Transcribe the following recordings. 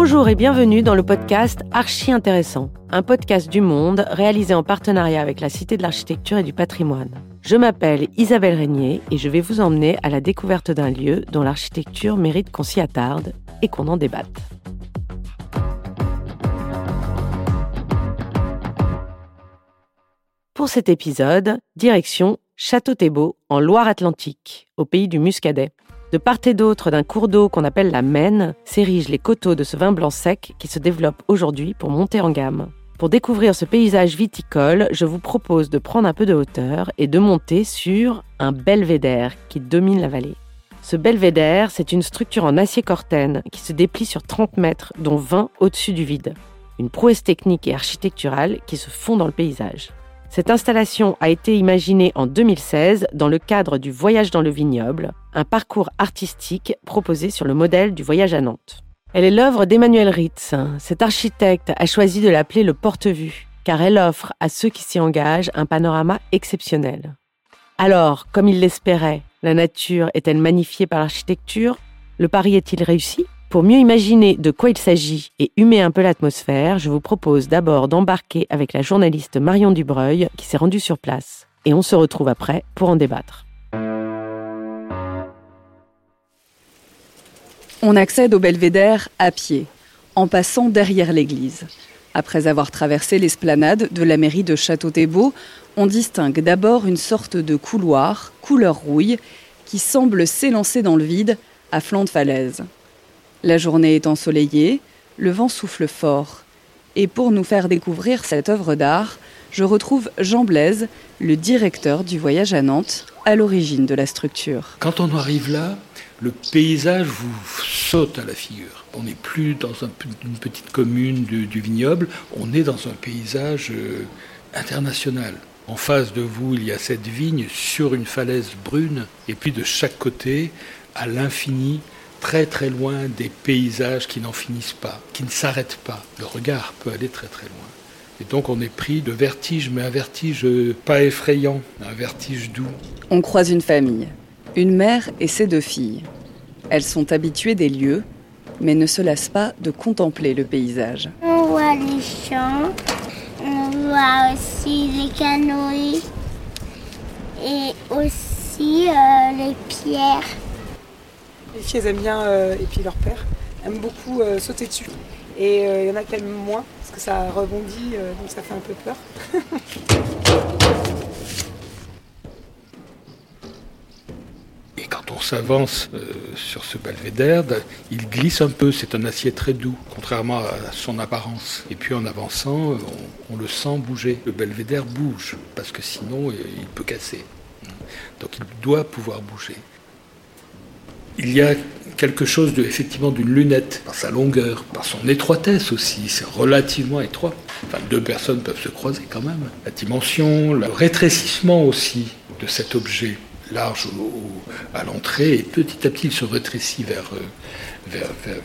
Bonjour et bienvenue dans le podcast Archi Intéressant, un podcast du Monde réalisé en partenariat avec la Cité de l'Architecture et du Patrimoine. Je m'appelle Isabelle Régnier et je vais vous emmener à la découverte d'un lieu dont l'architecture mérite qu'on s'y attarde et qu'on en débatte. Pour cet épisode, direction Château Thébault en Loire-Atlantique, au pays du Muscadet. De part et d'autre d'un cours d'eau qu'on appelle la Maine, s'érigent les coteaux de ce vin blanc sec qui se développe aujourd'hui pour monter en gamme. Pour découvrir ce paysage viticole, je vous propose de prendre un peu de hauteur et de monter sur un belvédère qui domine la vallée. Ce belvédère, c'est une structure en acier cortène qui se déplie sur 30 mètres, dont 20 au-dessus du vide. Une prouesse technique et architecturale qui se fond dans le paysage. Cette installation a été imaginée en 2016 dans le cadre du Voyage dans le vignoble, un parcours artistique proposé sur le modèle du voyage à Nantes. Elle est l'œuvre d'Emmanuel Ritz. Cet architecte a choisi de l'appeler le porte-vue, car elle offre à ceux qui s'y engagent un panorama exceptionnel. Alors, comme il l'espérait, la nature est-elle magnifiée par l'architecture? Le pari est-il réussi? Pour mieux imaginer de quoi il s'agit et humer un peu l'atmosphère, je vous propose d'abord d'embarquer avec la journaliste Marion Dubreuil qui s'est rendue sur place. Et on se retrouve après pour en débattre. On accède au belvédère à pied, en passant derrière l'église. Après avoir traversé l'esplanade de la mairie de Château-Thébault, on distingue d'abord une sorte de couloir, couleur rouille, qui semble s'élancer dans le vide à flanc de falaise. La journée est ensoleillée, le vent souffle fort. Et pour nous faire découvrir cette œuvre d'art, je retrouve Jean Blaise, le directeur du voyage à Nantes, à l'origine de la structure. Quand on arrive là, le paysage vous saute à la figure. On n'est plus dans une petite commune du, vignoble, on est dans un paysage euh, international. En face de vous, il y a cette vigne sur une falaise brune, et puis de chaque côté, à l'infini, très très loin des paysages qui n'en finissent pas, qui ne s'arrêtent pas. Le regard peut aller très très loin. Et donc on est pris de vertige, mais un vertige pas effrayant, un vertige doux. On croise une famille, une mère et ses deux filles. Elles sont habituées des lieux, mais ne se lassent pas de contempler le paysage. On voit les champs, on voit aussi les canoës et aussi euh, les pierres. Les filles, aiment bien, euh, et puis leur père, aiment beaucoup euh, sauter dessus. Et euh, il y en a qui aiment moins, parce que ça rebondit, donc ça fait un peu peur. Et quand on s'avance sur ce belvédère, il glisse un peu, c'est un acier très doux, contrairement à son apparence. Et puis en avançant, on le sent bouger. Le belvédère bouge, parce que sinon il peut casser. Donc il doit pouvoir bouger il y a quelque chose de, effectivement d'une lunette, par sa longueur, par son étroitesse aussi, c'est relativement étroit. Enfin, deux personnes peuvent se croiser quand même. La dimension, le rétrécissement aussi de cet objet large à l'entrée, et petit à petit il se rétrécit vers, euh,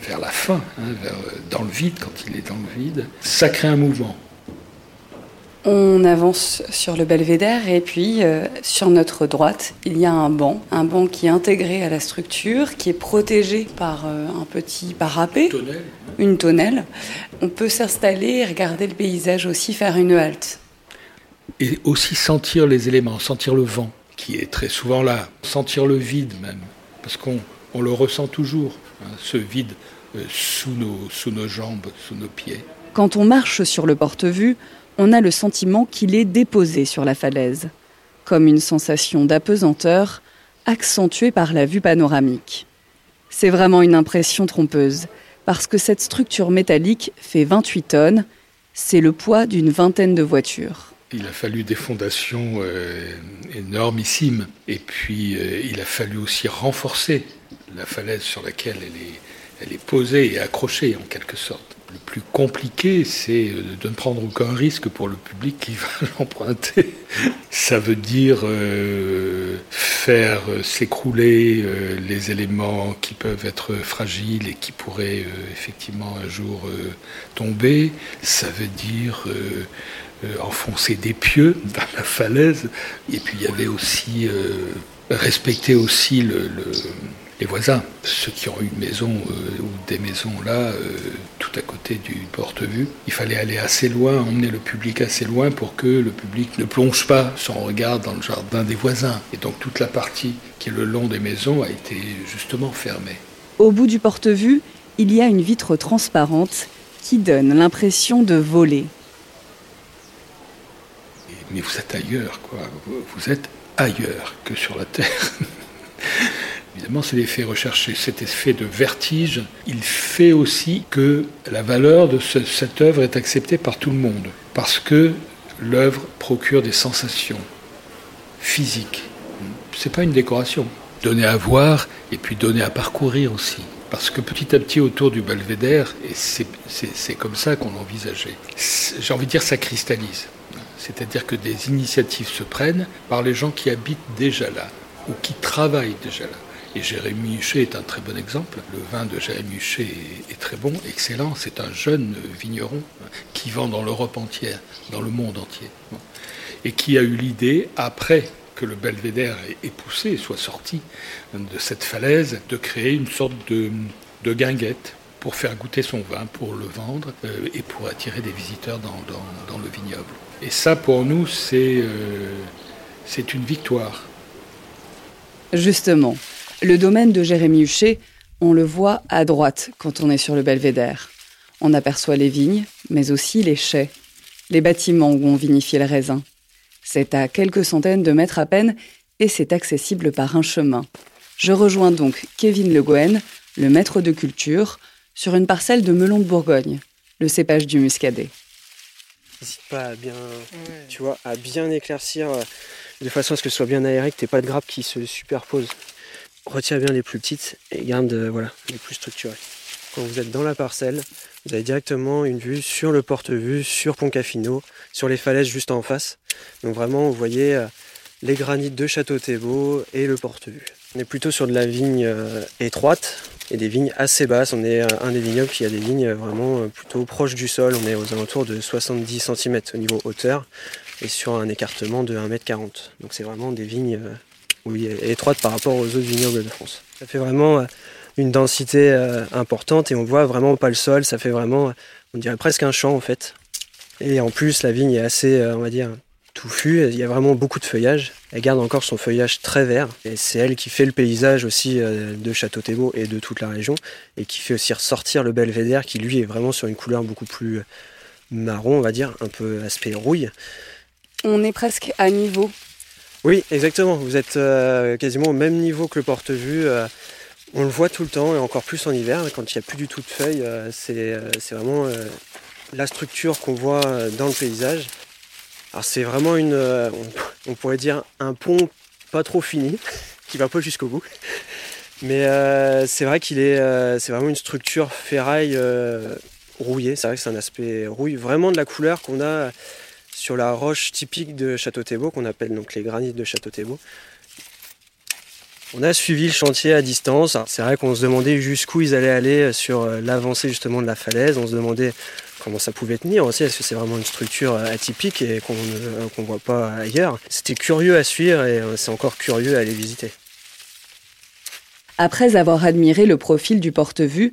vers, la fin, hein, vers, euh, dans le vide, quand il est dans le vide. Ça crée un mouvement. On avance sur le belvédère et puis euh, sur notre droite, il y a un banc, un banc qui est intégré à la structure, qui est protégé par euh, un petit parapet, une tonnelle. On peut s'installer et regarder le paysage aussi, faire une halte. Et aussi sentir les éléments, sentir le vent qui est très souvent là, sentir le vide même, parce qu'on le ressent toujours, hein, ce vide euh, sous, nos, sous nos jambes, sous nos pieds. Quand on marche sur le porte-vue, on a le sentiment qu'il est déposé sur la falaise, comme une sensation d'apesanteur accentuée par la vue panoramique. C'est vraiment une impression trompeuse, parce que cette structure métallique fait 28 tonnes, c'est le poids d'une vingtaine de voitures. Il a fallu des fondations euh, énormissimes, et puis euh, il a fallu aussi renforcer la falaise sur laquelle elle est, elle est posée et accrochée en quelque sorte le plus compliqué, c'est de ne prendre aucun risque pour le public qui va l'emprunter. Ça veut dire euh, faire s'écrouler euh, les éléments qui peuvent être fragiles et qui pourraient euh, effectivement un jour tomber. Ça veut dire enfoncer des pieux dans la falaise. Et puis il y avait aussi respecter aussi le les voisins, ceux qui ont une maison euh, ou des maisons là, euh, tout à côté du porte-vue. Il fallait aller assez loin, emmener le public assez loin pour que le public ne plonge pas son regard dans le jardin des voisins. Et donc toute la partie qui est le long des maisons a été justement fermée. Au bout du porte-vue, il y a une vitre transparente qui donne l'impression de voler. Mais vous êtes ailleurs, quoi. Vous êtes ailleurs que sur la Terre. Évidemment, c'est l'effet recherché. Cet effet de vertige, il fait aussi que la valeur de cette œuvre est acceptée par tout le monde. Parce que l'œuvre procure des sensations physiques. C'est pas une décoration. Donner à voir et puis donner à parcourir aussi. Parce que petit à petit, autour du belvédère, et c'est comme ça qu'on l'envisageait, j'ai envie de dire, ça cristallise. C'est-à-dire que des initiatives se prennent par les gens qui habitent déjà là, ou qui travaillent déjà là. Et Jérémy Huchet est un très bon exemple. Le vin de Jérémy Huchet est, très bon, excellent. C'est un jeune vigneron qui vend dans l'Europe entière, dans le monde entier. Et qui a eu l'idée, après que le belvédère ait poussé, soit sorti de cette falaise, de créer une sorte de, guinguette pour faire goûter son vin, pour le vendre euh, et pour attirer des visiteurs dans, le vignoble. Et ça, pour nous, c'est euh, une victoire. Justement, le domaine de Jérémy Huchet, on le voit à droite quand on est sur le belvédère. On aperçoit les vignes, mais aussi les chais, les bâtiments où on vinifie le raisin. C'est à quelques centaines de mètres à peine et c'est accessible par un chemin. Je rejoins donc Kevin Le Gouen, le maître de culture, sur une parcelle de melon de Bourgogne, le cépage du muscadet. N'hésite pas à bien, tu vois, à bien éclaircir euh, de façon à ce que ce soit bien aéré, que tu pas de grappes qui se superposent retire bien les plus petites et garde euh, voilà, les plus structurées. Quand vous êtes dans la parcelle, vous avez directement une vue sur le porte-vue, sur Poncafino, sur les falaises juste en face. Donc vraiment, vous voyez euh, les granits de Château Thébault et le porte-vue. On est plutôt sur de la vigne euh, étroite et des vignes assez basses. On est un des vignobles qui a des vignes vraiment plutôt proches du sol. On est aux alentours de 70 cm au niveau hauteur et sur un écartement de 1m40. Donc c'est vraiment des vignes oui, étroite par rapport aux autres vignobles de France. Ça fait vraiment euh, une densité euh, importante et on voit vraiment pas le sol, ça fait vraiment, on dirait presque un champ en fait. Et en plus, la vigne est assez, euh, on va dire, touffue, il y a vraiment beaucoup de feuillage. Elle garde encore son feuillage très vert et c'est elle qui fait le paysage aussi de Château-Thébault et de toute la région et qui fait aussi ressortir le belvédère qui lui est vraiment sur une couleur beaucoup plus marron, on va dire, un peu aspect rouille. On est presque à niveau oui, exactement. Vous êtes euh, quasiment au même niveau que le porte-vue. Euh, on le voit tout le temps et encore plus en hiver, quand il n'y a plus du tout de feuilles. Euh, c'est vraiment la structure qu'on voit dans le paysage. Alors c'est vraiment une, on, pourrait dire un pont pas trop fini, qui va pas jusqu'au bout. Mais c'est vrai qu'il est, c'est vraiment une structure ferraille rouillée. C'est vrai que c'est un aspect rouille, vraiment de la couleur qu'on a sur la roche typique de Château-Thébault, qu'on appelle donc les granites de Château-Thébault. On a suivi le chantier à distance. C'est vrai qu'on se demandait jusqu'où ils allaient aller sur euh, l'avancée justement de la falaise. On se demandait comment ça pouvait tenir aussi. Est-ce que c'est vraiment une structure euh, atypique et qu'on ne voit pas ailleurs C'était curieux à suivre et euh, c'est encore curieux à aller visiter. Après avoir admiré le profil du porte-vue,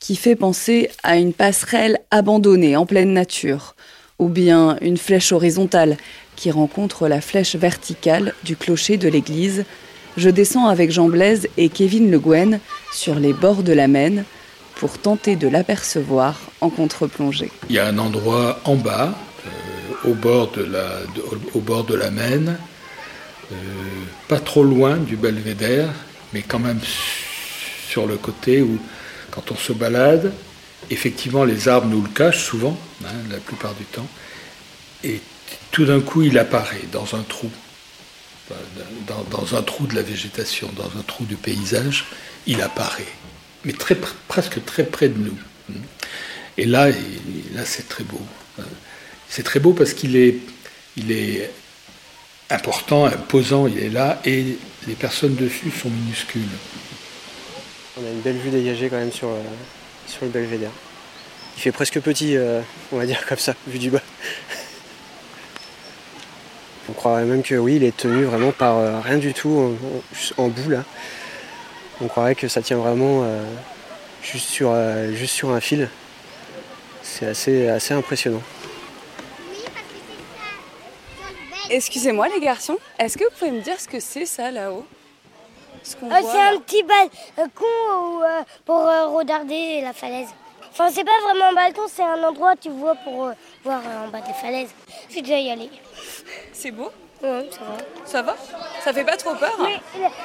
qui fait penser à une passerelle abandonnée en pleine nature, ou bien une flèche horizontale qui rencontre la flèche verticale du clocher de l'église, je descends avec Jean Blaise et Kevin Le Gouen sur les bords de la Maine pour tenter de l'apercevoir en contre-plongée. Il y a un endroit en bas, euh, au, bord de la, au bord de la Maine, euh, pas trop loin du belvédère, mais quand même sur le côté où, quand on se balade, effectivement, les arbres nous le cachent souvent, hein, la plupart du temps, et tout d'un coup, il apparaît dans un trou, dans, un trou de la végétation, dans un trou du paysage, il apparaît, mais très, presque très près de nous. Et là, là c'est très beau. C'est très beau parce qu'il est, il est important, imposant, il est là, et les personnes dessus sont minuscules. On a une belle vue dégagée quand même sur, euh, sur le belvédère. Il fait presque petit, euh, on va dire comme ça, vu du bas. on croirait même que oui, il est tenu vraiment par euh, rien du tout, en, bout là. On croirait que ça tient vraiment juste, sur, juste sur un fil. C'est assez, assez impressionnant. Excusez-moi les garçons, est-ce que vous pouvez me dire ce que c'est ça là-haut? C'est un petit balcon pour regarder la falaise. Enfin, c'est pas vraiment un balcon, c'est un endroit, tu vois, pour euh, voir euh, en bas des falaises. Je suis déjà y allée. C'est beau? Oui, ça va. Ça va? Ça fait pas trop peur? Mais,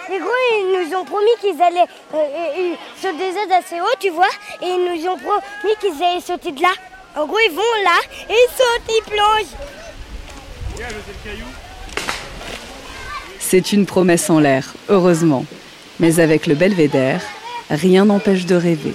les, gros, ils nous ont promis qu'ils allaient euh, sur des aides assez haut, tu vois, et ils nous ont promis qu'ils allaient sauter de là. En gros, ils vont là, et ils sautent, ils plongent. C'est une promesse en l'air, heureusement. Mais avec le belvédère, rien n'empêche de rêver.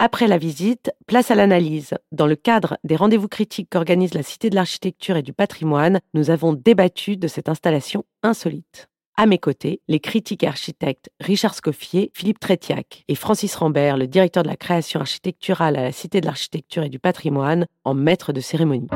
Après la visite, place à l'analyse. Dans le cadre des rendez-vous critiques qu'organise la Cité de l'Architecture et du Patrimoine, nous avons débattu de cette installation insolite. À mes côtés, les critiques architectes Richard Scoffier, Philippe Trétiac et Francis Rambert, le directeur de la création architecturale à la Cité de l'Architecture et du Patrimoine, en maître de cérémonie.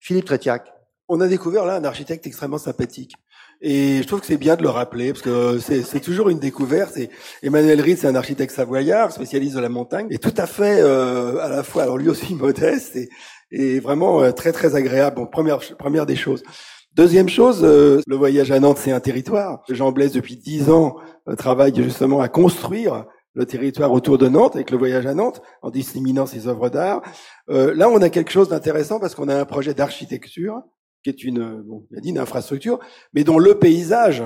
Philippe Trétiac, on a découvert là un architecte extrêmement sympathique. Et je trouve que c'est bien de le rappeler, parce que c'est toujours une découverte. Et Emmanuel Ritz, c'est un architecte savoyard, spécialiste de la montagne, et tout à fait euh, à la fois, alors lui aussi modeste, et, et vraiment euh, très très agréable. Bon, première, première des choses. Deuxième chose, euh, le voyage à Nantes, c'est un territoire. Jean Blaise, depuis dix ans, travaille justement à construire le territoire autour de Nantes, avec le voyage à Nantes, en disséminant ses œuvres d'art. là, on a quelque chose d'intéressant parce qu'on a un projet d'architecture qui est une, bon, il a dit une infrastructure, mais dont le paysage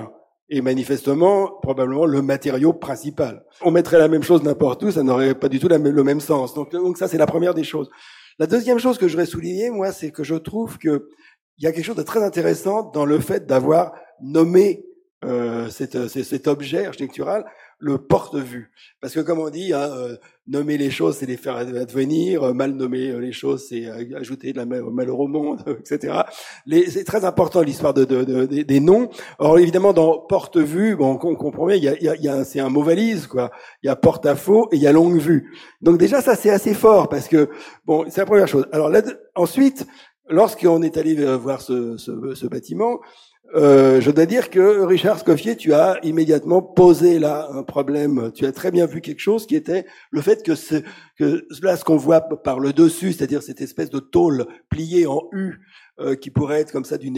est manifestement probablement le matériau principal. On mettrait la même chose n'importe où, ça n'aurait pas du tout le même sens. Donc, donc ça, c'est la première des choses. La deuxième chose que je voudrais souligner, moi, c'est que je trouve que il y a quelque chose de très intéressant dans le fait d'avoir nommé euh, cet, cet objet architectural le porte-vue. Parce que comme on dit, hein, euh, nommer les choses, c'est les faire advenir, euh, mal nommer euh, les choses, c'est ajouter de la malheur au monde, etc. C'est très important l'histoire de, de, de, des noms. Or évidemment, dans porte-vue, bon, on comprend bien, il y a, il y a, c'est un mot valise, quoi. Il y a porte-à-faux et il y a longue-vue. Donc déjà, ça c'est assez fort parce que bon, c'est la première chose. Alors là, ensuite, lorsqu'on est allé voir ce, ce, ce bâtiment, euh, je dois dire que Richard Scoffier, tu as immédiatement posé là un problème. Tu as très bien vu quelque chose qui était le fait que, ce, que là, ce qu'on voit par le dessus, c'est-à-dire cette espèce de tôle pliée en U, euh, qui pourrait être comme ça d'une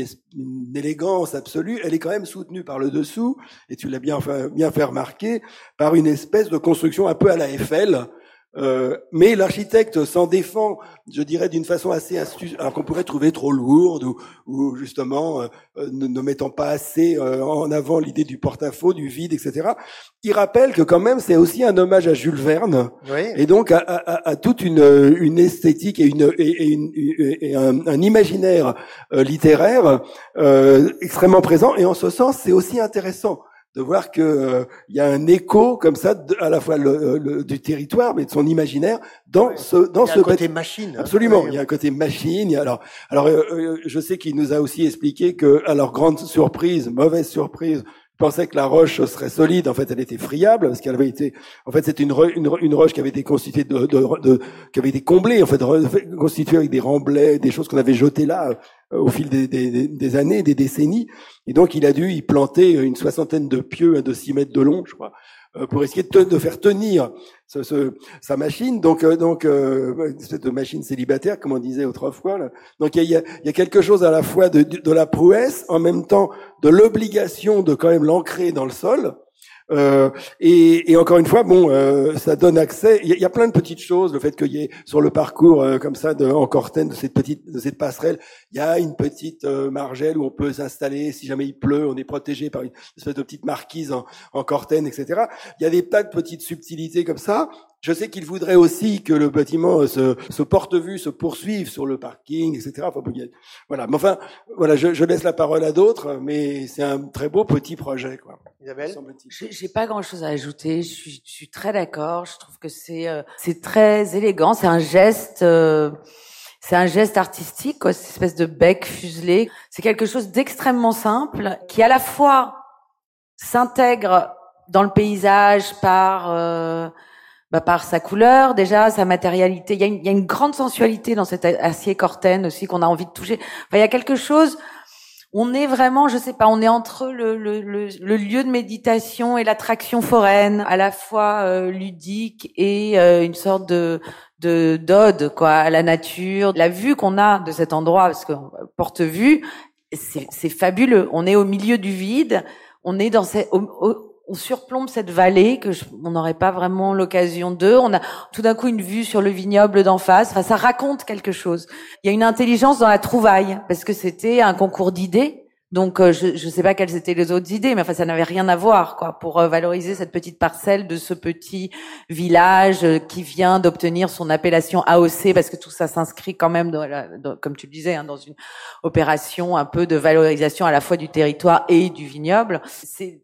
élégance absolue, elle est quand même soutenue par le dessous, et tu l'as bien, bien fait remarquer, par une espèce de construction un peu à la Eiffel, euh, mais l'architecte s'en défend, je dirais, d'une façon assez astuce, alors qu'on pourrait trouver trop lourde ou, ou justement euh, euh, ne, ne, mettant pas assez en avant l'idée du porte-à-faux, du vide, etc. Il rappelle que quand même c'est aussi un hommage à Jules Verne et donc à, à, à, toute une, une esthétique et, une, et, une, et un, un, imaginaire littéraire extrêmement présent. Et en ce sens, c'est aussi intéressant de voir que euh, il y a un écho comme ça à la fois le, du territoire mais de son imaginaire dans ce dans il y a un côté machine absolument il y a un côté machine alors alors euh, euh, je sais qu'il nous a aussi expliqué que à leur grande surprise mauvaise surprise pensait que la roche serait solide. En fait, elle était friable parce qu'elle avait été. En fait, c'était une, roche qui avait été constituée de, qui avait été comblée en fait, constituée avec des remblais, des choses qu'on avait jetées là euh, au fil des, années, des décennies. Et donc, il a dû y planter une soixantaine de pieux de 6 mètres de long, je crois, pour essayer de, de faire tenir ce, ce, sa machine. Donc, euh, donc euh, de machine célibataire, comme on disait autrefois. Là. Donc, il y a, y a quelque chose à la fois de, de la prouesse, en même temps de l'obligation de quand même l'ancrer dans le sol. Euh, et, et, encore une fois, bon, euh, ça donne accès. Il y, a plein de petites choses. Le fait qu'il y ait sur le parcours euh, comme ça de, en de cette petite, de cette passerelle, il y a une petite euh, margelle où on peut s'installer. Si jamais il pleut, on est protégé par une espèce de petite marquise en, en cortène, etc. Il y a des tas de petites subtilités comme ça. Je sais qu'il voudrait aussi que le bâtiment se, se porte-vue se poursuive sur le parking, etc. Enfin, voilà. Mais enfin, voilà, je, je laisse la parole à d'autres, mais c'est un très beau petit projet, quoi. Isabelle, j'ai pas grand-chose à ajouter. Je suis, je suis très d'accord. Je trouve que c'est euh, c'est très élégant. C'est un geste. Euh, c'est un geste artistique, quoi, cette espèce de bec fuselé. C'est quelque chose d'extrêmement simple qui à la fois s'intègre dans le paysage par euh, bah, par sa couleur déjà, sa matérialité. Il y, a une, il y a une grande sensualité dans cet acier corten aussi qu'on a envie de toucher. Enfin, il y a quelque chose. On est vraiment, je sais pas, on est entre le, le, le, le lieu de méditation et l'attraction foraine, à la fois euh, ludique et euh, une sorte de de d'ode quoi à la nature. La vue qu'on a de cet endroit, parce que porte vue, c'est fabuleux. On est au milieu du vide. On est dans ces, on surplombe cette vallée que on n'aurait pas vraiment l'occasion de. On a tout d'un coup une vue sur le vignoble d'en face. Enfin, ça raconte quelque chose. Il y a une intelligence dans la trouvaille parce que c'était un concours d'idées. Donc, euh, je ne sais pas quelles étaient les autres idées, mais enfin, ça n'avait rien à voir, quoi, pour euh, valoriser cette petite parcelle de ce petit village euh, qui vient d'obtenir son appellation AOC, parce que tout ça s'inscrit quand même, dans comme tu le disais, hein, dans une opération un peu de valorisation à la fois du territoire et du vignoble. C'est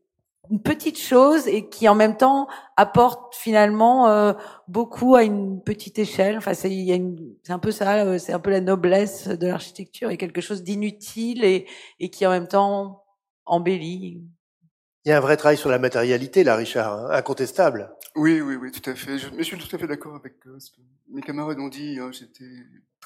une petite chose et qui en même temps apporte finalement euh, beaucoup à une petite échelle. Enfin, c'est c'est un peu ça, euh, c'est un peu la noblesse de l'architecture et quelque chose d'inutile et, et qui en même temps embellit. Il y a un vrai travail sur la matérialité, là, Richard, hein, incontestable. Oui, oui, oui, tout à fait. Je, suis tout à fait d'accord avec euh, ce que mes camarades ont dit. Hein. J'étais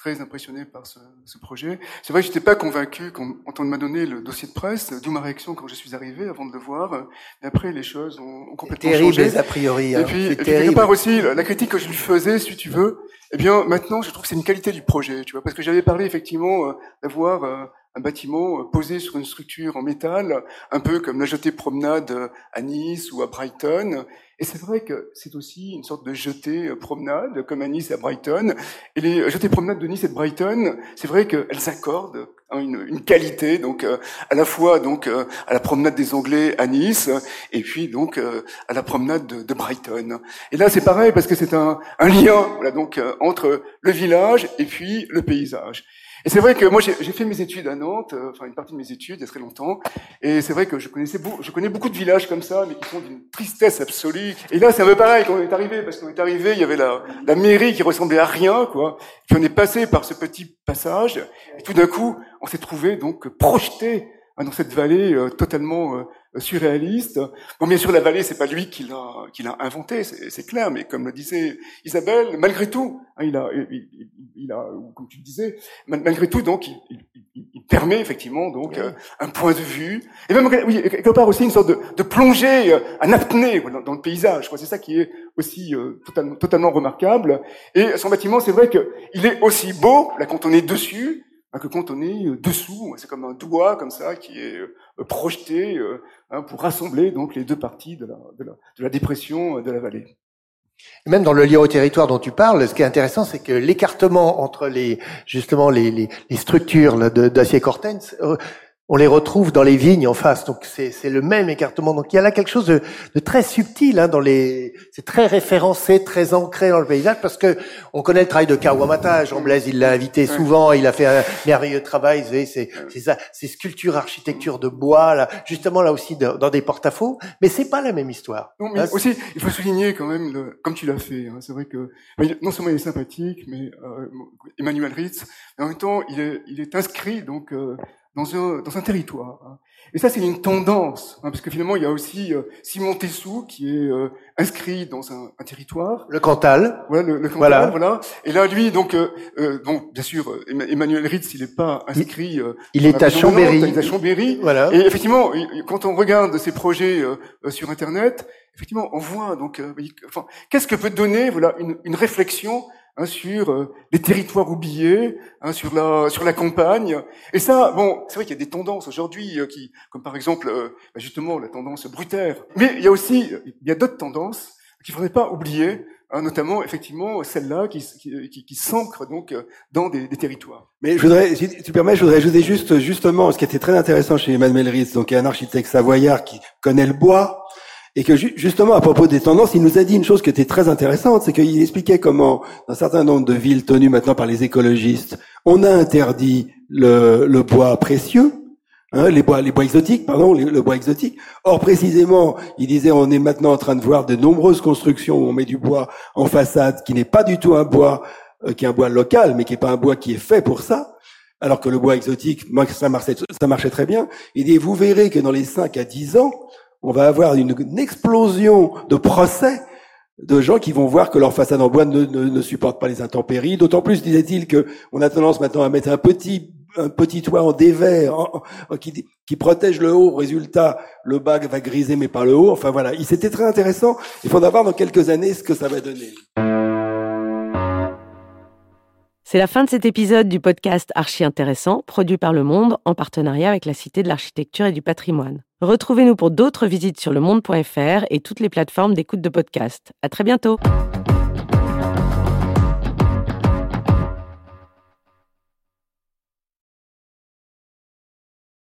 très impressionné par ce, ce projet. C'est vrai que j'étais pas convaincu quand, on m'a donné le dossier de presse, d'où ma réaction quand je suis arrivé avant de le voir. Mais après, les choses ont, ont complètement terrible, changé. a priori. Hein. Et puis, et puis quelque part aussi, la critique que je lui faisais, si tu veux, eh bien, maintenant, je trouve que c'est une qualité du projet, tu vois, parce que j'avais parlé effectivement euh, d'avoir euh, un bâtiment euh, posé sur une structure en métal, un peu comme la jetée promenade à Nice ou à Brighton. Et c'est vrai que c'est aussi une sorte de jetée euh, promenade, comme à Nice et à Brighton. Et les jetées promenades de Nice et de Brighton, c'est vrai qu'elles accordent hein, une, qualité, donc euh, à la fois donc à la promenade des Anglais à Nice, et puis donc à la promenade de, de, Brighton. Et là, c'est pareil parce que c'est un, un, lien, voilà, donc entre le village et puis le paysage. Et c'est vrai que moi j'ai fait mes études à Nantes, euh, enfin une partie de mes études il y a très longtemps, et c'est vrai que je connaissais je connais beaucoup de villages comme ça, mais qui sont d'une tristesse absolue. Et là c'est un peu pareil quand on est arrivé, parce qu'on est arrivé, il y avait la, la mairie qui ressemblait à rien, quoi. Puis on est passé par ce petit passage, et tout d'un coup on s'est trouvé donc projeté hein, dans cette vallée euh, totalement euh, surréaliste. Bon, bien sûr, la vallée, c'est pas lui qui l'a qui l'a inventé, c'est clair, mais comme le disait Isabelle, malgré tout, hein, il a, il, il, a, comme tu le disais, malgré tout, donc, il, il permet effectivement donc euh, un point de vue, et même oui, quelque part aussi une sorte de, de plongée, un euh, apnée dans, dans, le paysage. C'est ça qui est aussi euh, totalement, totalement remarquable. Et son bâtiment, c'est vrai qu'il est aussi beau là quand on est dessus que quand on est dessous. C'est comme un doigt comme ça qui est projeté hein, pour rassembler donc les deux parties de la, de la, de la dépression de la vallée. Même dans le lien au territoire dont tu parles, ce qui est intéressant, c'est que l'écartement entre les justement les, les, les structures d'acier cortens on les retrouve dans les vignes en face. Donc c'est le même écartement. Donc il y a là quelque chose de, de très subtil hein, dans les. C'est très référencé, très ancré dans le paysage parce que on connaît le travail de Kawamata. Jean Blaise, il l'a invité souvent. Il a fait un merveilleux travail. C'est c'est ça, c'est sculpture, architecture de bois là, justement là aussi dans, des porte-à-faux. Mais c'est pas la même histoire. Non, mais aussi il faut souligner quand même, le, comme tu l'as fait. Hein, c'est vrai que non seulement il est sympathique, mais euh, Emmanuel Ritz, mais en même temps il est il est inscrit donc. Euh, dans un, dans un territoire. Hein. Et ça, c'est une tendance, hein, parce que finalement, il y a aussi euh, Simon Tessou qui est euh, inscrit dans un, un, territoire. Le Cantal. Ouais, le, le Cantal, voilà. Et là, lui, donc, euh, euh donc bien sûr, Emmanuel Ritz, il n'est pas inscrit. il est à Chambéry. il est à Chambéry. Voilà. Et effectivement, quand on regarde ses projets sur Internet, effectivement, on voit donc, enfin, qu'est-ce que peut donner, voilà, une, une réflexion Hein, sur euh, les territoires oubliés, hein, sur la sur la campagne. Et ça, bon, c'est vrai qu'il y a des tendances aujourd'hui euh, qui, comme par exemple euh, bah, justement la tendance brutaire. Mais il y a aussi il y a d'autres tendances qu'il faudrait pas oublier, hein, notamment effectivement celle-là qui, qui, qui, s'ancre donc dans des, des, territoires. Mais je voudrais, si tu permets, je voudrais ajouter juste justement ce qui était très intéressant chez Emmanuel Ritz, donc un architecte savoyard qui connaît le bois, et que justement, à propos des tendances, il nous a dit une chose qui était très intéressante, c'est qu'il expliquait comment, dans un certain nombre de villes tenues maintenant par les écologistes, on a interdit le, bois précieux, hein, les bois, les bois exotiques, pardon, le bois exotique. Or, précisément, il disait, on est maintenant en train de voir de nombreuses constructions où on met du bois en façade, qui n'est pas du tout un bois, euh, qui est un bois local, mais qui n'est pas un bois qui est fait pour ça. Alors que le bois exotique, ça marchait, ça marchait très bien. Il dit, vous verrez que dans les 5 à 10 ans, on va avoir une, explosion de procès de gens qui vont voir que leur façade en bois ne, supporte pas les intempéries. D'autant plus, disait-il, que on a tendance maintenant à mettre un petit un petit toit en dévers qui, qui protège le haut. Résultat, le bas va griser mais pas le haut. Enfin voilà, c'était très intéressant. Il faudra voir dans quelques années ce que ça va donner. C'est la fin de cet épisode du podcast Archi Intéressant, produit par Le Monde en partenariat avec la Cité de l'Architecture et du Patrimoine. Retrouvez-nous pour d'autres visites sur lemonde.fr et toutes les plateformes d'écoute de podcast. À très bientôt!